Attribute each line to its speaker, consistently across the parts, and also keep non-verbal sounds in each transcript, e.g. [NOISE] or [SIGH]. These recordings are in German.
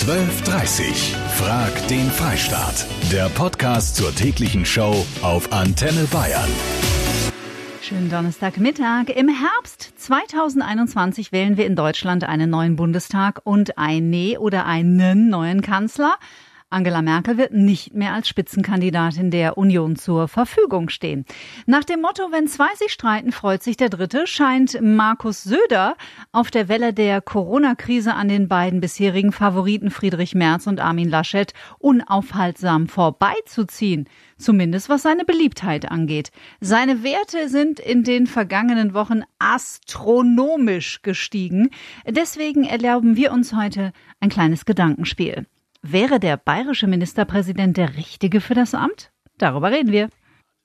Speaker 1: 12.30 Frag den Freistaat. Der Podcast zur täglichen Show auf Antenne Bayern.
Speaker 2: Schönen Donnerstagmittag. Im Herbst 2021 wählen wir in Deutschland einen neuen Bundestag und eine oder einen neuen Kanzler. Angela Merkel wird nicht mehr als Spitzenkandidatin der Union zur Verfügung stehen. Nach dem Motto, wenn zwei sich streiten, freut sich der Dritte, scheint Markus Söder auf der Welle der Corona-Krise an den beiden bisherigen Favoriten Friedrich Merz und Armin Laschet unaufhaltsam vorbeizuziehen. Zumindest was seine Beliebtheit angeht. Seine Werte sind in den vergangenen Wochen astronomisch gestiegen. Deswegen erlauben wir uns heute ein kleines Gedankenspiel. Wäre der bayerische Ministerpräsident der Richtige für das Amt? Darüber reden wir.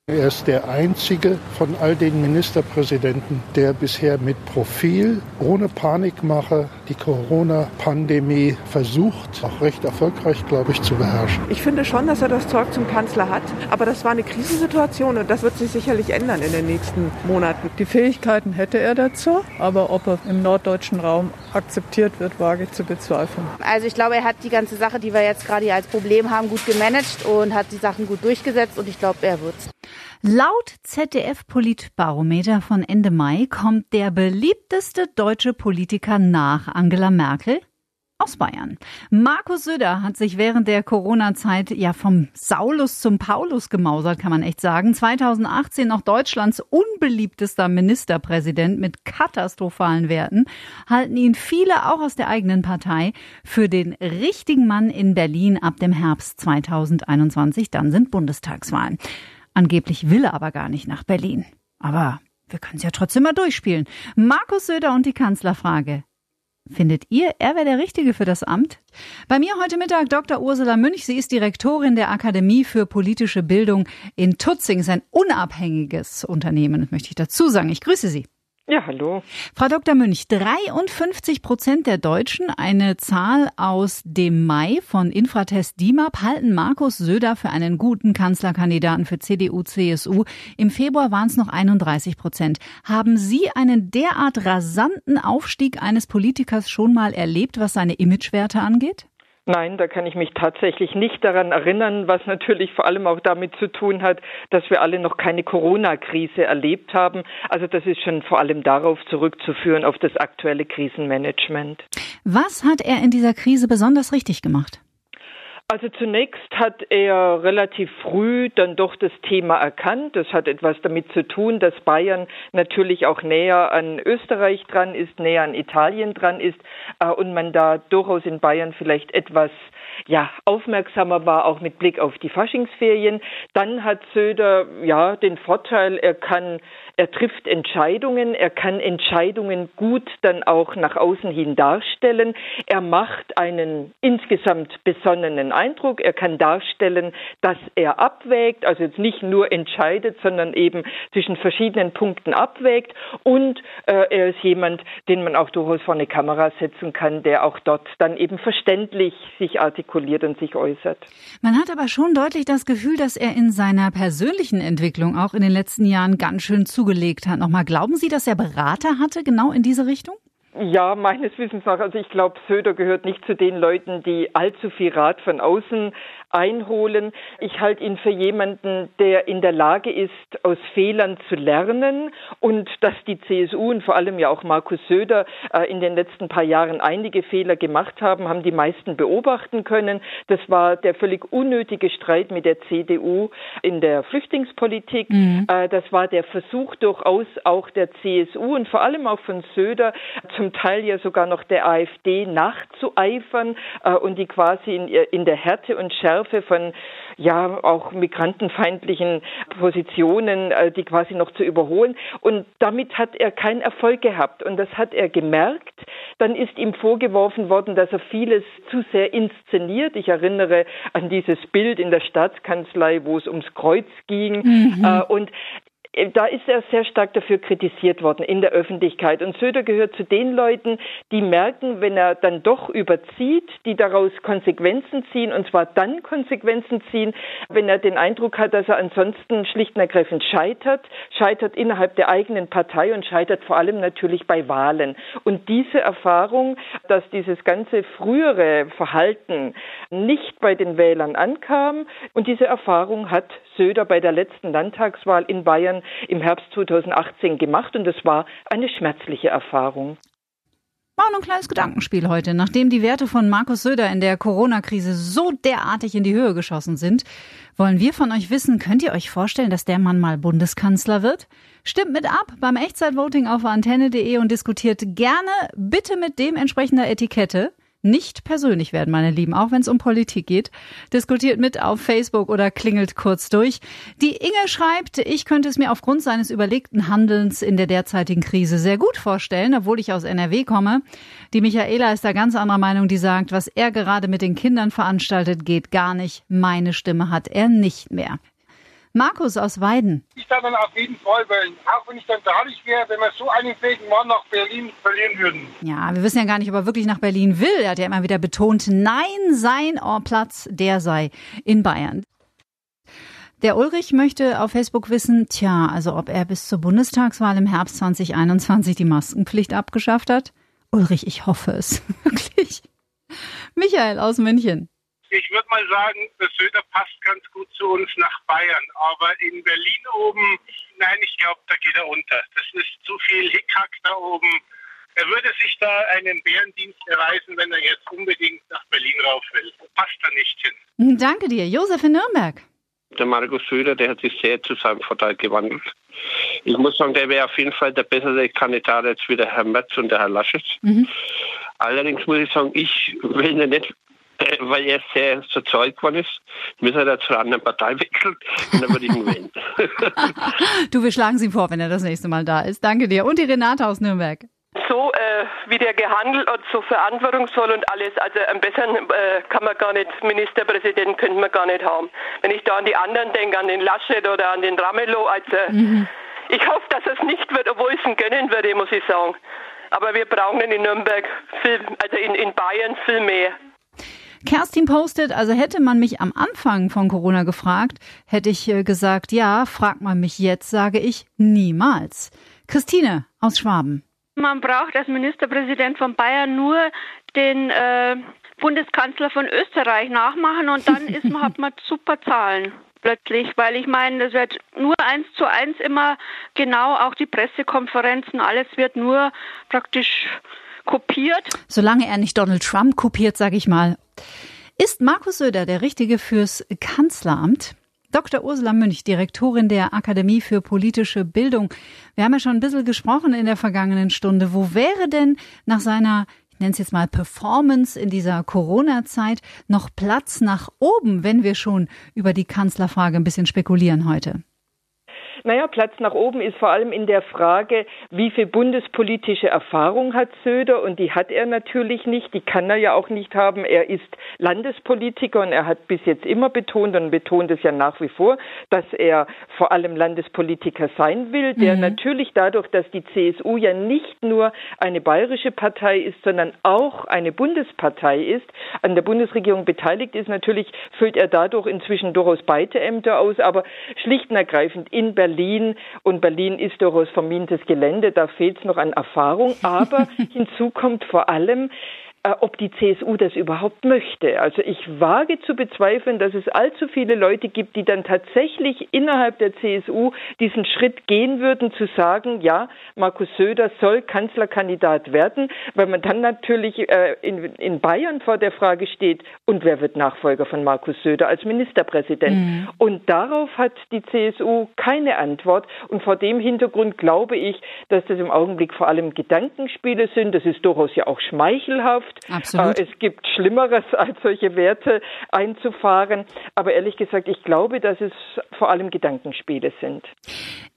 Speaker 3: Er ist der einzige von all den Ministerpräsidenten, der bisher mit Profil, ohne Panikmache, die Corona-Pandemie versucht, auch recht erfolgreich, glaube ich, zu beherrschen.
Speaker 4: Ich finde schon, dass er das Zeug zum Kanzler hat, aber das war eine Krisensituation und das wird sich sicherlich ändern in den nächsten Monaten.
Speaker 5: Die Fähigkeiten hätte er dazu, aber ob er im norddeutschen Raum akzeptiert wird, wage ich zu bezweifeln.
Speaker 6: Also ich glaube, er hat die ganze Sache, die wir jetzt gerade hier als Problem haben, gut gemanagt und hat die Sachen gut durchgesetzt und ich glaube, er wird's.
Speaker 2: Laut ZDF-Politbarometer von Ende Mai kommt der beliebteste deutsche Politiker nach Angela Merkel aus Bayern. Markus Söder hat sich während der Corona-Zeit ja vom Saulus zum Paulus gemausert, kann man echt sagen. 2018 noch Deutschlands unbeliebtester Ministerpräsident mit katastrophalen Werten, halten ihn viele auch aus der eigenen Partei für den richtigen Mann in Berlin ab dem Herbst 2021. Dann sind Bundestagswahlen. Angeblich will er aber gar nicht nach Berlin. Aber wir können es ja trotzdem mal durchspielen. Markus Söder und die Kanzlerfrage. Findet ihr, er wäre der Richtige für das Amt? Bei mir heute Mittag Dr. Ursula Münch. Sie ist Direktorin der Akademie für politische Bildung in Tutzing. Ist ein unabhängiges Unternehmen, möchte ich dazu sagen. Ich grüße Sie.
Speaker 7: Ja, hallo.
Speaker 2: Frau Dr. Münch, 53 Prozent der Deutschen, eine Zahl aus dem Mai von Infratest DIMAP, halten Markus Söder für einen guten Kanzlerkandidaten für CDU, CSU. Im Februar waren es noch 31 Prozent. Haben Sie einen derart rasanten Aufstieg eines Politikers schon mal erlebt, was seine Imagewerte angeht?
Speaker 7: Nein, da kann ich mich tatsächlich nicht daran erinnern, was natürlich vor allem auch damit zu tun hat, dass wir alle noch keine Corona-Krise erlebt haben. Also das ist schon vor allem darauf zurückzuführen, auf das aktuelle Krisenmanagement.
Speaker 2: Was hat er in dieser Krise besonders richtig gemacht?
Speaker 7: Also zunächst hat er relativ früh dann doch das Thema erkannt. Das hat etwas damit zu tun, dass Bayern natürlich auch näher an Österreich dran ist, näher an Italien dran ist äh, und man da durchaus in Bayern vielleicht etwas ja, aufmerksamer war, auch mit Blick auf die Faschingsferien. Dann hat Söder ja den Vorteil, er kann er trifft Entscheidungen, er kann Entscheidungen gut dann auch nach außen hin darstellen. Er macht einen insgesamt besonnenen Eindruck. Er kann darstellen, dass er abwägt, also jetzt nicht nur entscheidet, sondern eben zwischen verschiedenen Punkten abwägt. Und äh, er ist jemand, den man auch durchaus vor eine Kamera setzen kann, der auch dort dann eben verständlich sich artikuliert und sich äußert.
Speaker 2: Man hat aber schon deutlich das Gefühl, dass er in seiner persönlichen Entwicklung auch in den letzten Jahren ganz schön zu zugelegt hat. Nochmal, glauben Sie, dass er Berater hatte, genau in diese Richtung?
Speaker 7: Ja, meines Wissens nach. Also ich glaube, Söder gehört nicht zu den Leuten, die allzu viel Rat von außen einholen. Ich halte ihn für jemanden, der in der Lage ist, aus Fehlern zu lernen und dass die CSU und vor allem ja auch Markus Söder äh, in den letzten paar Jahren einige Fehler gemacht haben, haben die meisten beobachten können. Das war der völlig unnötige Streit mit der CDU in der Flüchtlingspolitik. Mhm. Äh, das war der Versuch durchaus auch der CSU und vor allem auch von Söder, zum Teil ja sogar noch der AfD nachzueifern äh, und die quasi in, in der Härte und Schärfe Schärfe von ja auch migrantenfeindlichen Positionen, äh, die quasi noch zu überholen. Und damit hat er keinen Erfolg gehabt. Und das hat er gemerkt. Dann ist ihm vorgeworfen worden, dass er vieles zu sehr inszeniert. Ich erinnere an dieses Bild in der Staatskanzlei, wo es ums Kreuz ging. Mhm. Äh, und da ist er sehr stark dafür kritisiert worden in der Öffentlichkeit. Und Söder gehört zu den Leuten, die merken, wenn er dann doch überzieht, die daraus Konsequenzen ziehen, und zwar dann Konsequenzen ziehen, wenn er den Eindruck hat, dass er ansonsten schlicht und ergreifend scheitert, scheitert innerhalb der eigenen Partei und scheitert vor allem natürlich bei Wahlen. Und diese Erfahrung, dass dieses ganze frühere Verhalten nicht bei den Wählern ankam, und diese Erfahrung hat Söder bei der letzten Landtagswahl in Bayern im Herbst 2018 gemacht und es war eine schmerzliche Erfahrung.
Speaker 2: War ein kleines Gedankenspiel heute. Nachdem die Werte von Markus Söder in der Corona-Krise so derartig in die Höhe geschossen sind, wollen wir von euch wissen, könnt ihr euch vorstellen, dass der Mann mal Bundeskanzler wird? Stimmt mit ab beim Echtzeitvoting auf antenne.de und diskutiert gerne bitte mit dem entsprechender Etikette nicht persönlich werden, meine Lieben, auch wenn es um Politik geht. Diskutiert mit auf Facebook oder klingelt kurz durch. Die Inge schreibt, ich könnte es mir aufgrund seines überlegten Handelns in der derzeitigen Krise sehr gut vorstellen, obwohl ich aus NRW komme. Die Michaela ist da ganz anderer Meinung, die sagt, was er gerade mit den Kindern veranstaltet, geht gar nicht. Meine Stimme hat er nicht mehr. Markus aus Weiden.
Speaker 8: Ich kann dann auf jeden Fall wählen, auch wenn ich dann traurig wäre, wenn wir so einen fähigen Mann nach Berlin verlieren würden.
Speaker 2: Ja, wir wissen ja gar nicht, ob er wirklich nach Berlin will. Er hat ja immer wieder betont, nein, sein Platz, der sei in Bayern. Der Ulrich möchte auf Facebook wissen, tja, also ob er bis zur Bundestagswahl im Herbst 2021 die Maskenpflicht abgeschafft hat. Ulrich, ich hoffe es. [LAUGHS] Wirklich. Michael aus München.
Speaker 8: Ich würde mal sagen, der Söder passt ganz gut zu uns nach Bayern. Aber in Berlin oben, nein, ich glaube, da geht er unter. Das ist zu viel Hickhack da oben. Er würde sich da einen Bärendienst erweisen, wenn er jetzt unbedingt nach Berlin rauf will. Passt da nicht hin.
Speaker 2: Danke dir. Josef in Nürnberg.
Speaker 9: Der Markus Söder, der hat sich sehr zu seinem Vorteil gewandelt. Ich muss sagen, der wäre auf jeden Fall der bessere Kandidat als wie der Herr Merz und der Herr Laschet. Mhm. Allerdings muss ich sagen, ich will ihn nicht [LAUGHS] weil er sehr Zeug geworden ist, müssen er zu einer anderen Partei wechseln und dann würde ich ihn wählen.
Speaker 2: du, wir schlagen Sie vor, wenn er das nächste Mal da ist. Danke dir. Und die Renate aus Nürnberg.
Speaker 10: So äh, wie der gehandelt hat, so verantwortungsvoll und alles. Also einen besseren äh, kann man gar nicht, Ministerpräsidenten könnte man gar nicht haben. Wenn ich da an die anderen denke, an den Laschet oder an den Ramelow, also mhm. ich hoffe, dass es nicht wird, obwohl ich es ihm gönnen würde, muss ich sagen. Aber wir brauchen ihn in Nürnberg, viel, also in, in Bayern viel mehr.
Speaker 2: Kerstin postet, also hätte man mich am Anfang von Corona gefragt, hätte ich äh, gesagt, ja, fragt man mich jetzt, sage ich niemals. Christine aus Schwaben.
Speaker 11: Man braucht als Ministerpräsident von Bayern nur den äh, Bundeskanzler von Österreich nachmachen und dann ist man, [LAUGHS] hat man super Zahlen plötzlich, weil ich meine, das wird nur eins zu eins immer genau, auch die Pressekonferenzen, alles wird nur praktisch kopiert.
Speaker 2: Solange er nicht Donald Trump kopiert, sage ich mal. Ist Markus Söder der Richtige fürs Kanzleramt? Dr. Ursula Münch, Direktorin der Akademie für politische Bildung. Wir haben ja schon ein bisschen gesprochen in der vergangenen Stunde. Wo wäre denn nach seiner, ich nenne es jetzt mal Performance in dieser Corona-Zeit, noch Platz nach oben, wenn wir schon über die Kanzlerfrage ein bisschen spekulieren heute?
Speaker 7: Naja, Platz nach oben ist vor allem in der Frage, wie viel bundespolitische Erfahrung hat Söder und die hat er natürlich nicht, die kann er ja auch nicht haben. Er ist Landespolitiker und er hat bis jetzt immer betont und betont es ja nach wie vor, dass er vor allem Landespolitiker sein will, der mhm. natürlich dadurch, dass die CSU ja nicht nur eine bayerische Partei ist, sondern auch eine Bundespartei ist, an der Bundesregierung beteiligt ist, natürlich füllt er dadurch inzwischen durchaus beide Ämter aus, aber schlicht und ergreifend in Berlin Berlin. Und Berlin ist durchaus vermintes Gelände, da fehlt es noch an Erfahrung, aber [LAUGHS] hinzu kommt vor allem, ob die CSU das überhaupt möchte. Also ich wage zu bezweifeln, dass es allzu viele Leute gibt, die dann tatsächlich innerhalb der CSU diesen Schritt gehen würden, zu sagen, ja, Markus Söder soll Kanzlerkandidat werden, weil man dann natürlich äh, in, in Bayern vor der Frage steht, und wer wird Nachfolger von Markus Söder als Ministerpräsident? Mhm. Und darauf hat die CSU keine Antwort. Und vor dem Hintergrund glaube ich, dass das im Augenblick vor allem Gedankenspiele sind. Das ist durchaus ja auch schmeichelhaft gibt.
Speaker 2: Absolut.
Speaker 7: Äh, es gibt Schlimmeres, [LAUGHS] als solche Werte einzufahren. Aber ehrlich gesagt, ich glaube, dass es vor allem Gedankenspiele sind.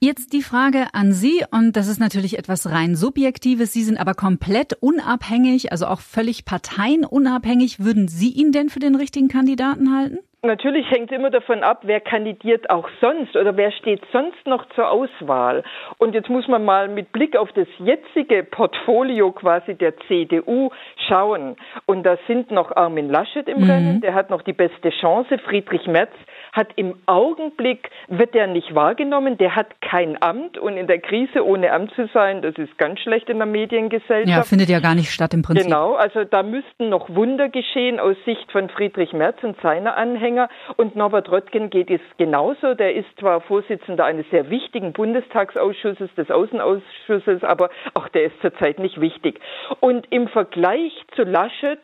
Speaker 2: Jetzt die Frage an Sie, und das ist natürlich etwas rein Subjektives. Sie sind aber komplett unabhängig, also auch völlig parteienunabhängig. Würden Sie ihn denn für den richtigen Kandidaten halten?
Speaker 7: Natürlich hängt immer davon ab, wer kandidiert auch sonst oder wer steht sonst noch zur Auswahl. Und jetzt muss man mal mit Blick auf das jetzige Portfolio quasi der CDU schauen. Und da sind noch Armin Laschet im mhm. Rennen, der hat noch die beste Chance. Friedrich Merz hat im Augenblick, wird der nicht wahrgenommen, der hat kein Amt und in der Krise ohne Amt zu sein, das ist ganz schlecht in der Mediengesellschaft.
Speaker 2: Ja, findet ja gar nicht statt im Prinzip.
Speaker 7: Genau, also da müssten noch Wunder geschehen aus Sicht von Friedrich Merz und seiner Anhänger und Norbert Röttgen geht es genauso, der ist zwar Vorsitzender eines sehr wichtigen Bundestagsausschusses, des Außenausschusses, aber auch der ist zurzeit nicht wichtig. Und im Vergleich zu Laschet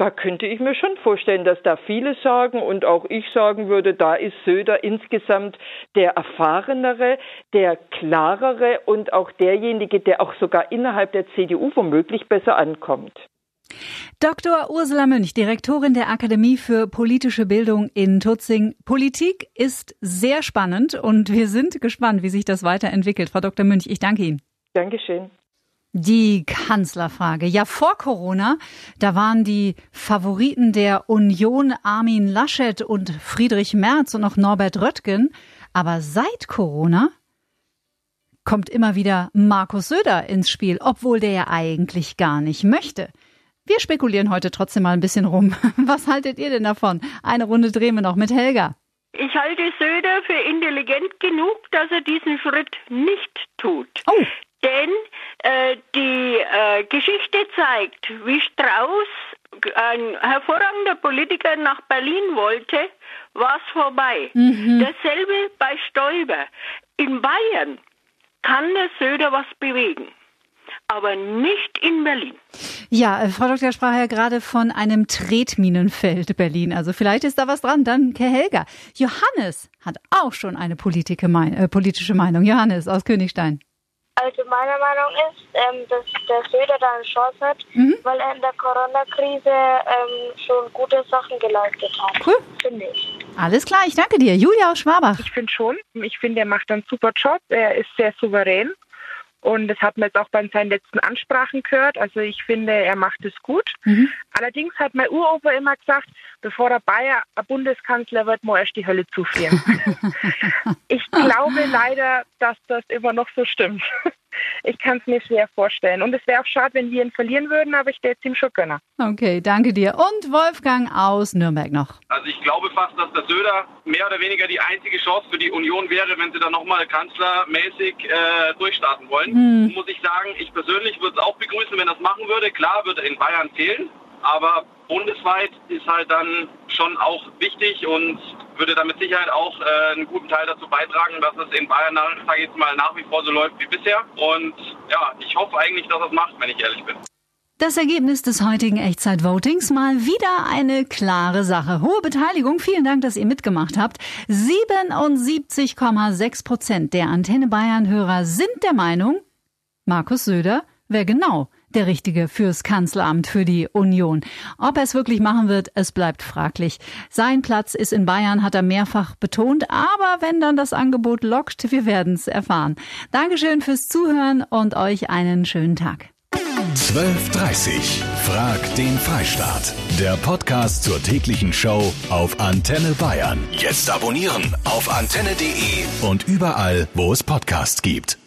Speaker 7: da könnte ich mir schon vorstellen, dass da viele sagen und auch ich sagen würde, da ist Söder insgesamt der erfahrenere, der klarere und auch derjenige, der auch sogar innerhalb der CDU womöglich besser ankommt.
Speaker 2: Dr. Ursula Münch, Direktorin der Akademie für politische Bildung in Tutzing. Politik ist sehr spannend und wir sind gespannt, wie sich das weiterentwickelt. Frau Dr. Münch, ich danke Ihnen.
Speaker 7: Dankeschön.
Speaker 2: Die Kanzlerfrage. Ja, vor Corona, da waren die Favoriten der Union Armin Laschet und Friedrich Merz und auch Norbert Röttgen. Aber seit Corona kommt immer wieder Markus Söder ins Spiel, obwohl der ja eigentlich gar nicht möchte. Wir spekulieren heute trotzdem mal ein bisschen rum. [LAUGHS] Was haltet ihr denn davon? Eine Runde drehen wir noch mit Helga.
Speaker 11: Ich halte Söder für intelligent genug, dass er diesen Schritt nicht tut.
Speaker 2: Oh.
Speaker 11: Denn äh, die äh, Geschichte zeigt, wie Strauß, ein hervorragender Politiker, nach Berlin wollte, war es vorbei. Mhm. Dasselbe bei Stoiber. In Bayern kann der Söder was bewegen aber nicht in Berlin.
Speaker 2: Ja, äh, Frau Dr. sprach ja gerade von einem Tretminenfeld Berlin. Also vielleicht ist da was dran. Dann Herr Helga. Johannes hat auch schon eine äh, politische Meinung. Johannes aus Königstein.
Speaker 12: Also meine Meinung ist, ähm, dass der Söder da eine Chance hat, mhm. weil er in der Corona-Krise ähm, schon gute Sachen geleistet hat. Cool. Finde ich.
Speaker 2: Alles klar, ich danke dir. Julia aus Schwabach.
Speaker 13: Ich finde schon. Ich finde, er macht einen super Job. Er ist sehr souverän. Und das hat man jetzt auch bei seinen letzten Ansprachen gehört. Also ich finde, er macht es gut. Mhm. Allerdings hat mein Uropa immer gesagt, bevor der Bayer ein Bundeskanzler wird, muss erst die Hölle zufrieren. [LAUGHS] ich glaube leider, dass das immer noch so stimmt. Ich kann es mir schwer vorstellen. Und es wäre auch schade, wenn wir ihn verlieren würden, aber ich stelle es ihm schon gönner.
Speaker 2: Okay, danke dir. Und Wolfgang aus Nürnberg noch.
Speaker 14: Also ich glaube fast, dass der Söder mehr oder weniger die einzige Chance für die Union wäre, wenn sie dann nochmal kanzlermäßig äh, durchstarten wollen. Hm. Muss ich sagen, ich persönlich würde es auch begrüßen, wenn das machen würde. Klar würde in Bayern fehlen, aber bundesweit ist halt dann schon auch wichtig und würde da mit Sicherheit auch äh, einen guten Teil dazu beitragen, dass es in Bayern, sage jetzt mal, nach wie vor so läuft wie bisher. Und ja, ich hoffe eigentlich, dass es macht, wenn ich ehrlich bin.
Speaker 2: Das Ergebnis des heutigen Echtzeit-Votings mal wieder eine klare Sache. Hohe Beteiligung, vielen Dank, dass ihr mitgemacht habt. 77,6 Prozent der Antenne Bayern-Hörer sind der Meinung, Markus Söder wäre genau der Richtige fürs Kanzleramt für die Union. Ob er es wirklich machen wird, es bleibt fraglich. Sein Platz ist in Bayern, hat er mehrfach betont, aber wenn dann das Angebot lockt, wir werden es erfahren. Dankeschön fürs Zuhören und euch einen schönen Tag.
Speaker 1: 12.30 Frag den Freistaat. Der Podcast zur täglichen Show auf Antenne Bayern. Jetzt abonnieren auf antenne.de und überall, wo es Podcasts gibt.